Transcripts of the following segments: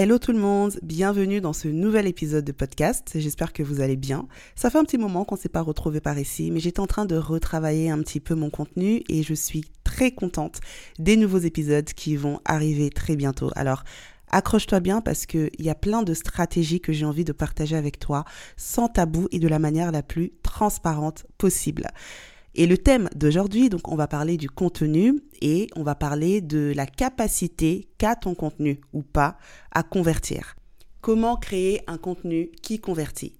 Hello tout le monde, bienvenue dans ce nouvel épisode de podcast. J'espère que vous allez bien. Ça fait un petit moment qu'on ne s'est pas retrouvé par ici, mais j'étais en train de retravailler un petit peu mon contenu et je suis très contente des nouveaux épisodes qui vont arriver très bientôt. Alors, accroche-toi bien parce qu'il y a plein de stratégies que j'ai envie de partager avec toi sans tabou et de la manière la plus transparente possible. Et le thème d'aujourd'hui, donc on va parler du contenu et on va parler de la capacité qu'a ton contenu ou pas à convertir. Comment créer un contenu qui convertit?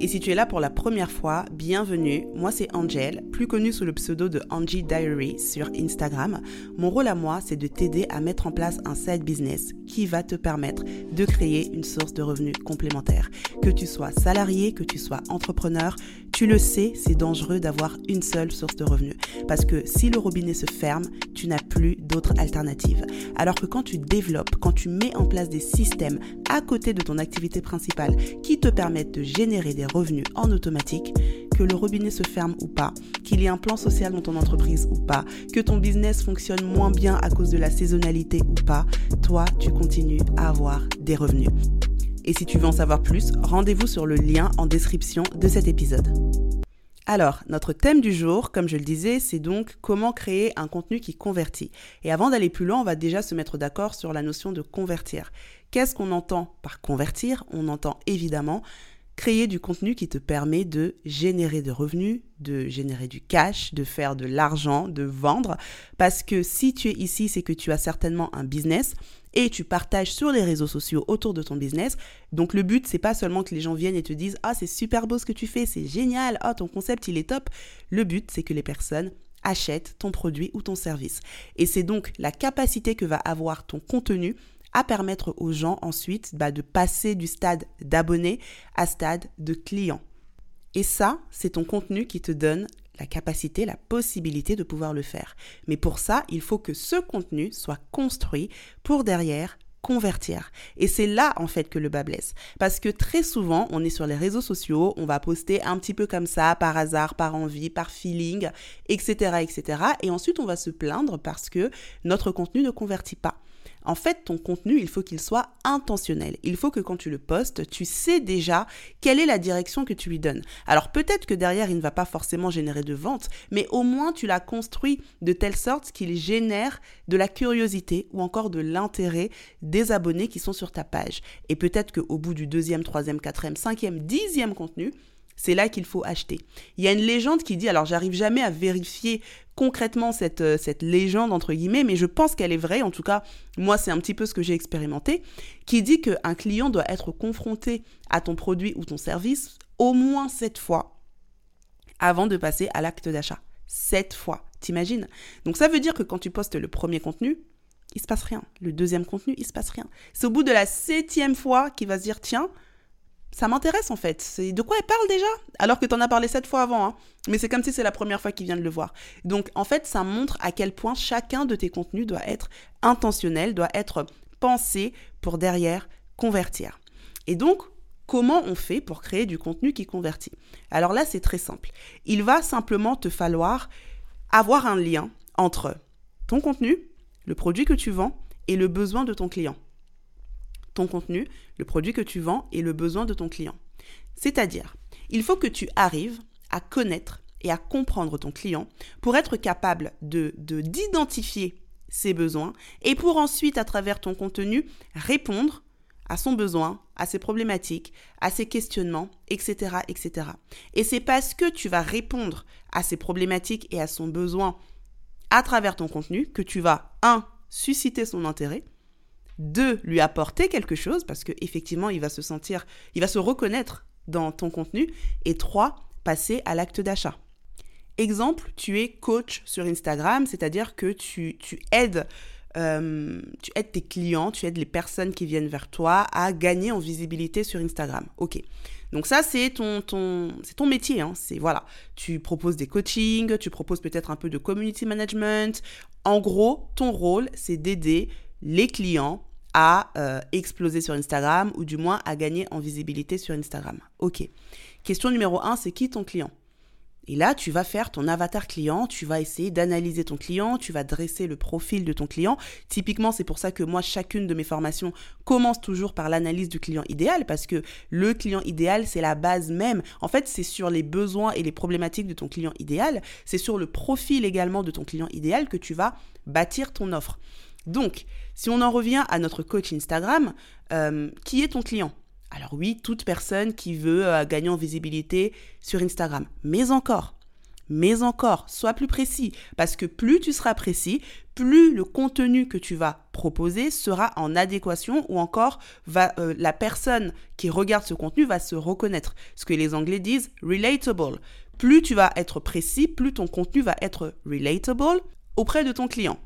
Et si tu es là pour la première fois, bienvenue. Moi, c'est Angel, plus connue sous le pseudo de Angie Diary sur Instagram. Mon rôle à moi, c'est de t'aider à mettre en place un side business qui va te permettre de créer une source de revenus complémentaire. Que tu sois salarié, que tu sois entrepreneur, tu le sais, c'est dangereux d'avoir une seule source de revenus. Parce que si le robinet se ferme, tu n'as plus d'autres alternatives. Alors que quand tu développes, quand tu mets en place des systèmes à côté de ton activité principale qui te permettent de générer des revenus en automatique, que le robinet se ferme ou pas, qu'il y ait un plan social dans ton entreprise ou pas, que ton business fonctionne moins bien à cause de la saisonnalité ou pas, toi, tu continues à avoir des revenus. Et si tu veux en savoir plus, rendez-vous sur le lien en description de cet épisode. Alors, notre thème du jour, comme je le disais, c'est donc comment créer un contenu qui convertit. Et avant d'aller plus loin, on va déjà se mettre d'accord sur la notion de convertir. Qu'est-ce qu'on entend par convertir? On entend évidemment créer du contenu qui te permet de générer de revenus, de générer du cash, de faire de l'argent, de vendre. Parce que si tu es ici, c'est que tu as certainement un business et tu partages sur les réseaux sociaux autour de ton business. Donc le but, c'est pas seulement que les gens viennent et te disent "Ah, c'est super beau ce que tu fais, c'est génial. Ah, ton concept, il est top." Le but, c'est que les personnes achètent ton produit ou ton service. Et c'est donc la capacité que va avoir ton contenu à permettre aux gens ensuite bah, de passer du stade d'abonné à stade de client. Et ça, c'est ton contenu qui te donne la capacité, la possibilité de pouvoir le faire. Mais pour ça, il faut que ce contenu soit construit pour derrière convertir. Et c'est là en fait que le bas blesse. Parce que très souvent, on est sur les réseaux sociaux, on va poster un petit peu comme ça, par hasard, par envie, par feeling, etc. etc. Et ensuite, on va se plaindre parce que notre contenu ne convertit pas. En fait, ton contenu, il faut qu'il soit intentionnel. Il faut que quand tu le postes, tu sais déjà quelle est la direction que tu lui donnes. Alors peut-être que derrière, il ne va pas forcément générer de vente, mais au moins tu l'as construit de telle sorte qu'il génère de la curiosité ou encore de l'intérêt des abonnés qui sont sur ta page. Et peut-être qu'au bout du deuxième, troisième, quatrième, cinquième, dixième contenu, c'est là qu'il faut acheter. Il y a une légende qui dit, alors j'arrive jamais à vérifier concrètement cette, euh, cette légende, entre guillemets, mais je pense qu'elle est vraie, en tout cas, moi c'est un petit peu ce que j'ai expérimenté, qui dit qu'un client doit être confronté à ton produit ou ton service au moins sept fois avant de passer à l'acte d'achat. Sept fois, t'imagines? Donc ça veut dire que quand tu postes le premier contenu, il se passe rien. Le deuxième contenu, il se passe rien. C'est au bout de la septième fois qu'il va se dire, tiens, ça m'intéresse en fait. C'est de quoi elle parle déjà? Alors que tu en as parlé sept fois avant. Hein. Mais c'est comme si c'est la première fois qu'il vient de le voir. Donc en fait, ça montre à quel point chacun de tes contenus doit être intentionnel, doit être pensé pour derrière convertir. Et donc, comment on fait pour créer du contenu qui convertit? Alors là, c'est très simple. Il va simplement te falloir avoir un lien entre ton contenu, le produit que tu vends et le besoin de ton client ton contenu, le produit que tu vends et le besoin de ton client. C'est-à-dire, il faut que tu arrives à connaître et à comprendre ton client pour être capable de d'identifier ses besoins et pour ensuite, à travers ton contenu, répondre à son besoin, à ses problématiques, à ses questionnements, etc., etc. Et c'est parce que tu vas répondre à ses problématiques et à son besoin à travers ton contenu que tu vas, un, susciter son intérêt, deux, lui apporter quelque chose, parce qu'effectivement, il va se sentir, il va se reconnaître dans ton contenu. Et trois, passer à l'acte d'achat. Exemple, tu es coach sur Instagram, c'est-à-dire que tu, aides, euh, tu aides tes clients, tu aides les personnes qui viennent vers toi à gagner en visibilité sur Instagram. Ok. Donc ça, c'est ton, ton, c'est ton métier. Hein. C'est voilà, tu proposes des coachings, tu proposes peut-être un peu de community management. En gros, ton rôle, c'est d'aider les clients à euh, exploser sur Instagram ou du moins à gagner en visibilité sur Instagram. Ok. Question numéro un, c'est qui ton client? Et là, tu vas faire ton avatar client, tu vas essayer d'analyser ton client, tu vas dresser le profil de ton client. Typiquement, c'est pour ça que moi, chacune de mes formations commence toujours par l'analyse du client idéal, parce que le client idéal, c'est la base même. En fait, c'est sur les besoins et les problématiques de ton client idéal, c'est sur le profil également de ton client idéal que tu vas bâtir ton offre. Donc, si on en revient à notre coach Instagram, euh, qui est ton client? Alors oui, toute personne qui veut euh, gagner en visibilité sur Instagram. Mais encore, mais encore, sois plus précis. Parce que plus tu seras précis, plus le contenu que tu vas proposer sera en adéquation ou encore euh, la personne qui regarde ce contenu va se reconnaître. Ce que les Anglais disent relatable. Plus tu vas être précis, plus ton contenu va être relatable auprès de ton client.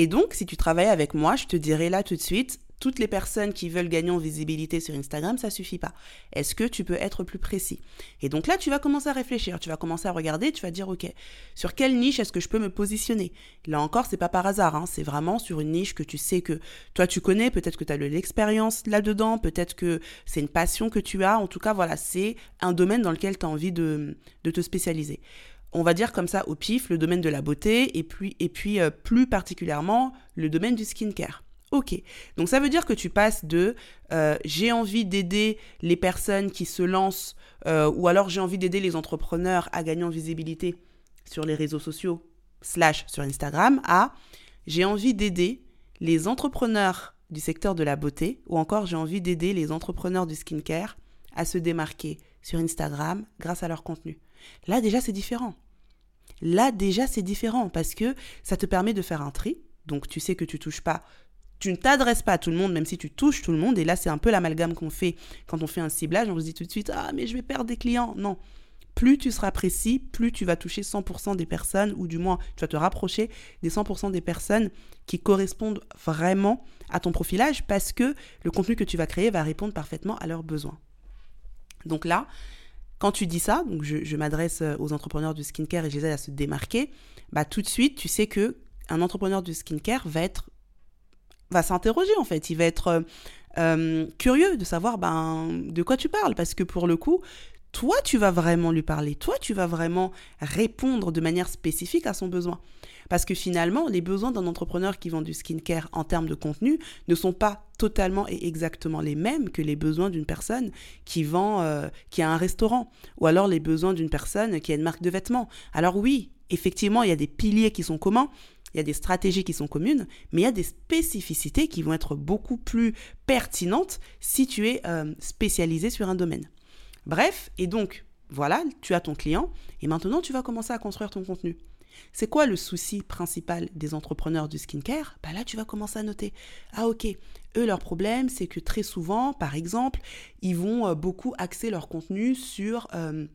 Et donc, si tu travailles avec moi, je te dirai là tout de suite, toutes les personnes qui veulent gagner en visibilité sur Instagram, ça suffit pas. Est-ce que tu peux être plus précis? Et donc là, tu vas commencer à réfléchir, tu vas commencer à regarder, tu vas dire OK, sur quelle niche est-ce que je peux me positionner? Là encore, c'est pas par hasard, hein, c'est vraiment sur une niche que tu sais que toi tu connais, peut-être que tu as de l'expérience là-dedans, peut-être que c'est une passion que tu as, en tout cas voilà, c'est un domaine dans lequel tu as envie de, te spécialiser on va dire comme ça au pif, le domaine de la beauté et puis, et puis euh, plus particulièrement le domaine du skincare. Ok, donc ça veut dire que tu passes de euh, j'ai envie d'aider les personnes qui se lancent euh, ou alors j'ai envie d'aider les entrepreneurs à gagner en visibilité sur les réseaux sociaux slash sur Instagram à j'ai envie d'aider les entrepreneurs du secteur de la beauté ou encore j'ai envie d'aider les entrepreneurs du skincare à se démarquer sur Instagram grâce à leur contenu. Là déjà c'est différent. Là déjà c'est différent parce que ça te permet de faire un tri. Donc tu sais que tu touches pas tu ne t'adresses pas à tout le monde, même si tu touches tout le monde. Et là, c'est un peu l'amalgame qu'on fait quand on fait un ciblage. On se dit tout de suite, ah, mais je vais perdre des clients. Non. Plus tu seras précis, plus tu vas toucher 100% des personnes, ou du moins, tu vas te rapprocher des 100% des personnes qui correspondent vraiment à ton profilage, parce que le contenu que tu vas créer va répondre parfaitement à leurs besoins. Donc là, quand tu dis ça, donc je, m'adresse aux entrepreneurs du skincare et je les à se démarquer, bah tout de suite, tu sais que un entrepreneur du skincare va être va s'interroger en fait. Il va être euh, euh, curieux de savoir ben, de quoi tu parles. Parce que pour le coup, toi, tu vas vraiment lui parler. Toi, tu vas vraiment répondre de manière spécifique à son besoin. Parce que finalement, les besoins d'un entrepreneur qui vend du skincare en termes de contenu ne sont pas totalement et exactement les mêmes que les besoins d'une personne qui vend, euh, qui a un restaurant, ou alors les besoins d'une personne qui a une marque de vêtements. Alors oui, effectivement, il y a des piliers qui sont communs, il y a des stratégies qui sont communes, mais il y a des spécificités qui vont être beaucoup plus pertinentes si tu es euh, spécialisé sur un domaine. Bref, et donc, voilà, tu as ton client, et maintenant tu vas commencer à construire ton contenu. C'est quoi le souci principal des entrepreneurs du skincare? Bah Là, tu vas commencer à noter. Ah ok, eux, leur problème, c'est que très souvent, par exemple, ils vont euh, beaucoup axer leur contenu sur... Euh,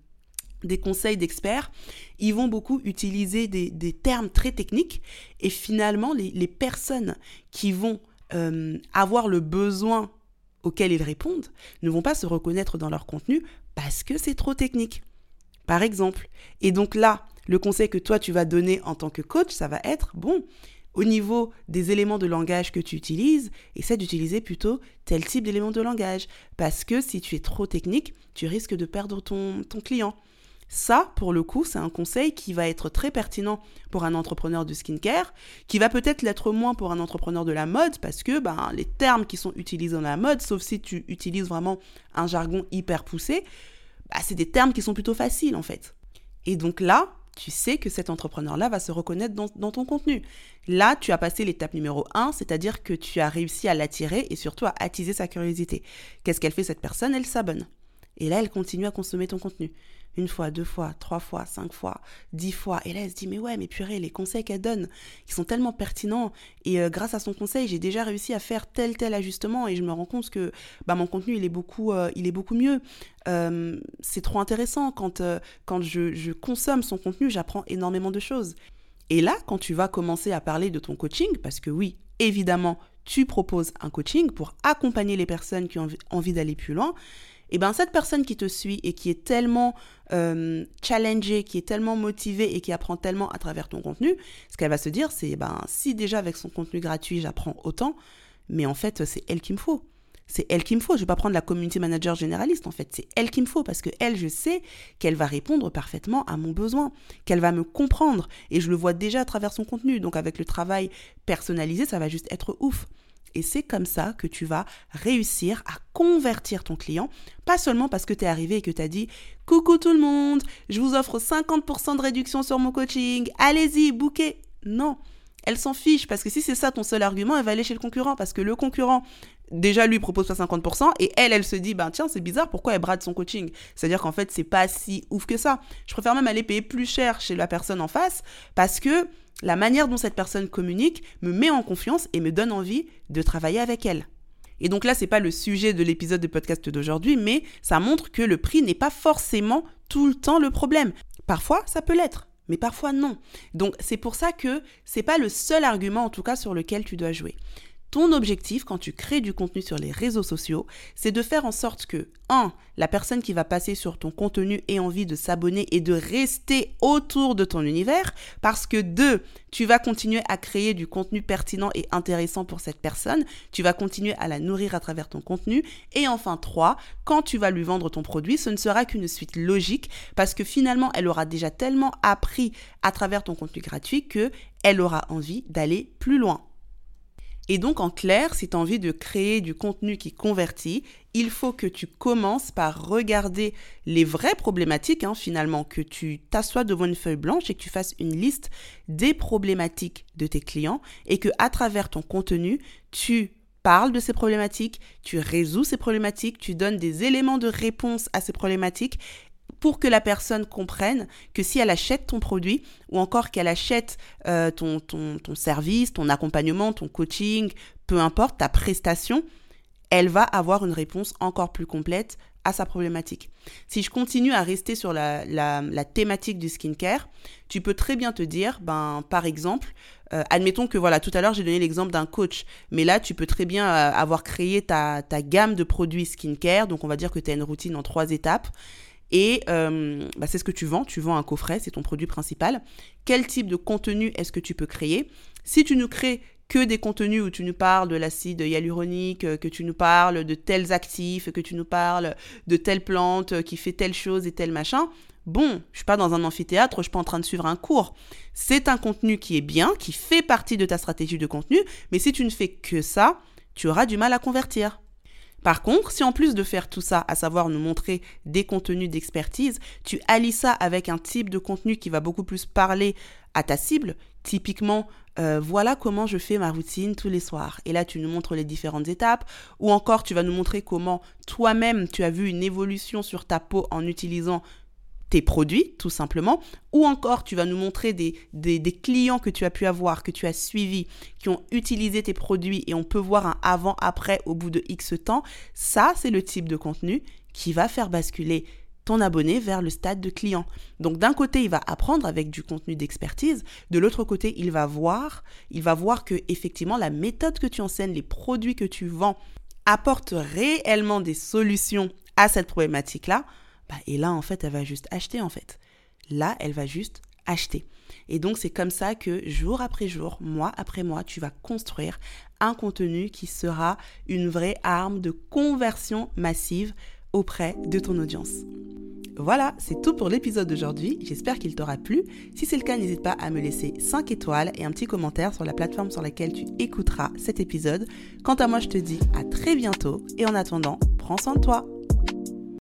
des conseils d'experts, ils vont beaucoup utiliser des, termes très techniques et finalement les, personnes qui vont euh, avoir le besoin auquel ils répondent ne vont pas se reconnaître dans leur contenu parce que c'est trop technique. Par exemple. Et donc là, le conseil que toi tu vas donner en tant que coach, ça va être, bon, au niveau des éléments de langage que tu utilises, essaie d'utiliser plutôt tel type d'éléments de langage. Parce que si tu es trop technique, tu risques de perdre ton, ton client. Ça, pour le coup, c'est un conseil qui va être très pertinent pour un entrepreneur de skincare, qui va peut-être l'être moins pour un entrepreneur de la mode, parce que ben, les termes qui sont utilisés dans la mode, sauf si tu utilises vraiment un jargon hyper poussé, bah, c'est des termes qui sont plutôt faciles en fait. Et donc là, tu sais que cet entrepreneur-là va se reconnaître dans, ton contenu. Là, tu as passé l'étape numéro 1, c'est-à-dire que tu as réussi à l'attirer et surtout à attiser sa curiosité. Qu'est-ce qu'elle fait cette personne? Elle s'abonne. Et là, elle continue à consommer ton contenu une fois, deux fois, trois fois, cinq fois, dix fois. Et là, elle se dit, mais ouais, mais purée, les conseils qu'elle donne, ils sont tellement pertinents. Et euh, grâce à son conseil, j'ai déjà réussi à faire tel, tel ajustement. Et je me rends compte que bah, mon contenu, il est beaucoup, euh, il est beaucoup mieux. Euh, c'est trop intéressant. Quand, quand je, je consomme son contenu, j'apprends énormément de choses. Et là, quand tu vas commencer à parler de ton coaching, parce que oui, évidemment, tu proposes un coaching pour accompagner les personnes qui ont envie d'aller plus loin, et eh bien cette personne qui te suit et qui est tellement euh, challengée, qui est tellement motivée et qui apprend tellement à travers ton contenu, ce qu'elle va se dire, c'est ben si déjà avec son contenu gratuit j'apprends autant, mais en fait c'est elle qu'il me faut. c'est elle qu'il me faut. Je vais pas prendre la community manager généraliste en fait. C'est elle qu'il me faut parce que elle, je sais qu'elle va répondre parfaitement à mon besoin, qu'elle va me comprendre et je le vois déjà à travers son contenu. Donc avec le travail personnalisé, ça va juste être ouf. Et c'est comme ça que tu vas réussir à convertir ton client, pas seulement parce que tu es arrivé et que tu as dit Coucou tout le monde, je vous offre 50% de réduction sur mon coaching, allez-y, bouquez. Non, elle s'en fiche parce que si c'est ça ton seul argument, elle va aller chez le concurrent parce que le concurrent déjà lui propose pas 50% et elle elle se dit ben tiens c'est bizarre pourquoi elle brade son coaching? C'est à dire qu'en fait c'est pas si ouf que ça je préfère même aller payer plus cher chez la personne en face parce que la manière dont cette personne communique me met en confiance et me donne envie de travailler avec elle et donc là c'est pas le sujet de l'épisode de podcast d'aujourd'hui mais ça montre que le prix n'est pas forcément tout le temps le problème parfois ça peut l'être mais parfois non. Donc c'est pour ça que c'est pas le seul argument en tout cas sur lequel tu dois jouer. Ton objectif quand tu crées du contenu sur les réseaux sociaux, c'est de faire en sorte que 1. la personne qui va passer sur ton contenu ait envie de s'abonner et de rester autour de ton univers parce que 2. tu vas continuer à créer du contenu pertinent et intéressant pour cette personne, tu vas continuer à la nourrir à travers ton contenu et enfin 3. quand tu vas lui vendre ton produit, ce ne sera qu'une suite logique parce que finalement, elle aura déjà tellement appris à travers ton contenu gratuit que elle aura envie d'aller plus loin. Et donc, en clair, si tu as envie de créer du contenu qui convertit, il faut que tu commences par regarder les vraies problématiques, hein, finalement, que tu t'assoies devant une feuille blanche et que tu fasses une liste des problématiques de tes clients et que à travers ton contenu, tu parles de ces problématiques, tu résous ces problématiques, tu donnes des éléments de réponse à ces problématiques pour que la personne comprenne que si elle achète ton produit ou encore qu'elle achète euh, ton, ton, ton service, ton accompagnement, ton coaching, peu importe, ta prestation, elle va avoir une réponse encore plus complète à sa problématique. Si je continue à rester sur la, la, la thématique du skincare, tu peux très bien te dire, ben, par exemple, euh, admettons que voilà, tout à l'heure j'ai donné l'exemple d'un coach, mais là tu peux très bien euh, avoir créé ta, ta gamme de produits skincare, donc on va dire que tu as une routine en trois étapes, et euh, bah, c'est ce que tu vends, tu vends un coffret, c'est ton produit principal. Quel type de contenu est-ce que tu peux créer? Si tu nous crées que des contenus où tu nous parles de l'acide hyaluronique, euh, que tu nous parles de tels actifs, que tu nous parles de telle plante euh, qui fait telle chose et tel machin, bon, je suis pas dans un amphithéâtre, je suis pas en train de suivre un cours. C'est un contenu qui est bien, qui fait partie de ta stratégie de contenu, mais si tu ne fais que ça, tu auras du mal à convertir. Par contre, si en plus de faire tout ça, à savoir nous montrer des contenus d'expertise, tu allies ça avec un type de contenu qui va beaucoup plus parler à ta cible, typiquement, euh, voilà comment je fais ma routine tous les soirs. Et là, tu nous montres les différentes étapes. Ou encore, tu vas nous montrer comment toi-même, tu as vu une évolution sur ta peau en utilisant tes produits, tout simplement, ou encore tu vas nous montrer des, des, clients que tu as pu avoir, que tu as suivis, qui ont utilisé tes produits et on peut voir un avant-après au bout de X temps, ça c'est le type de contenu qui va faire basculer ton abonné vers le stade de client. Donc d'un côté, il va apprendre avec du contenu d'expertise, de l'autre côté, il va voir, il va voir que effectivement la méthode que tu enseignes, les produits que tu vends apportent réellement des solutions à cette problématique-là bah, et là, en fait, elle va juste acheter, en fait. Là, elle va juste acheter. Et donc, c'est comme ça que jour après jour, mois après mois, tu vas construire un contenu qui sera une vraie arme de conversion massive auprès de ton audience. Voilà, c'est tout pour l'épisode d'aujourd'hui. J'espère qu'il t'aura plu. Si c'est le cas, n'hésite pas à me laisser 5 étoiles et un petit commentaire sur la plateforme sur laquelle tu écouteras cet épisode. Quant à moi, je te dis à très bientôt et en attendant, prends soin de toi.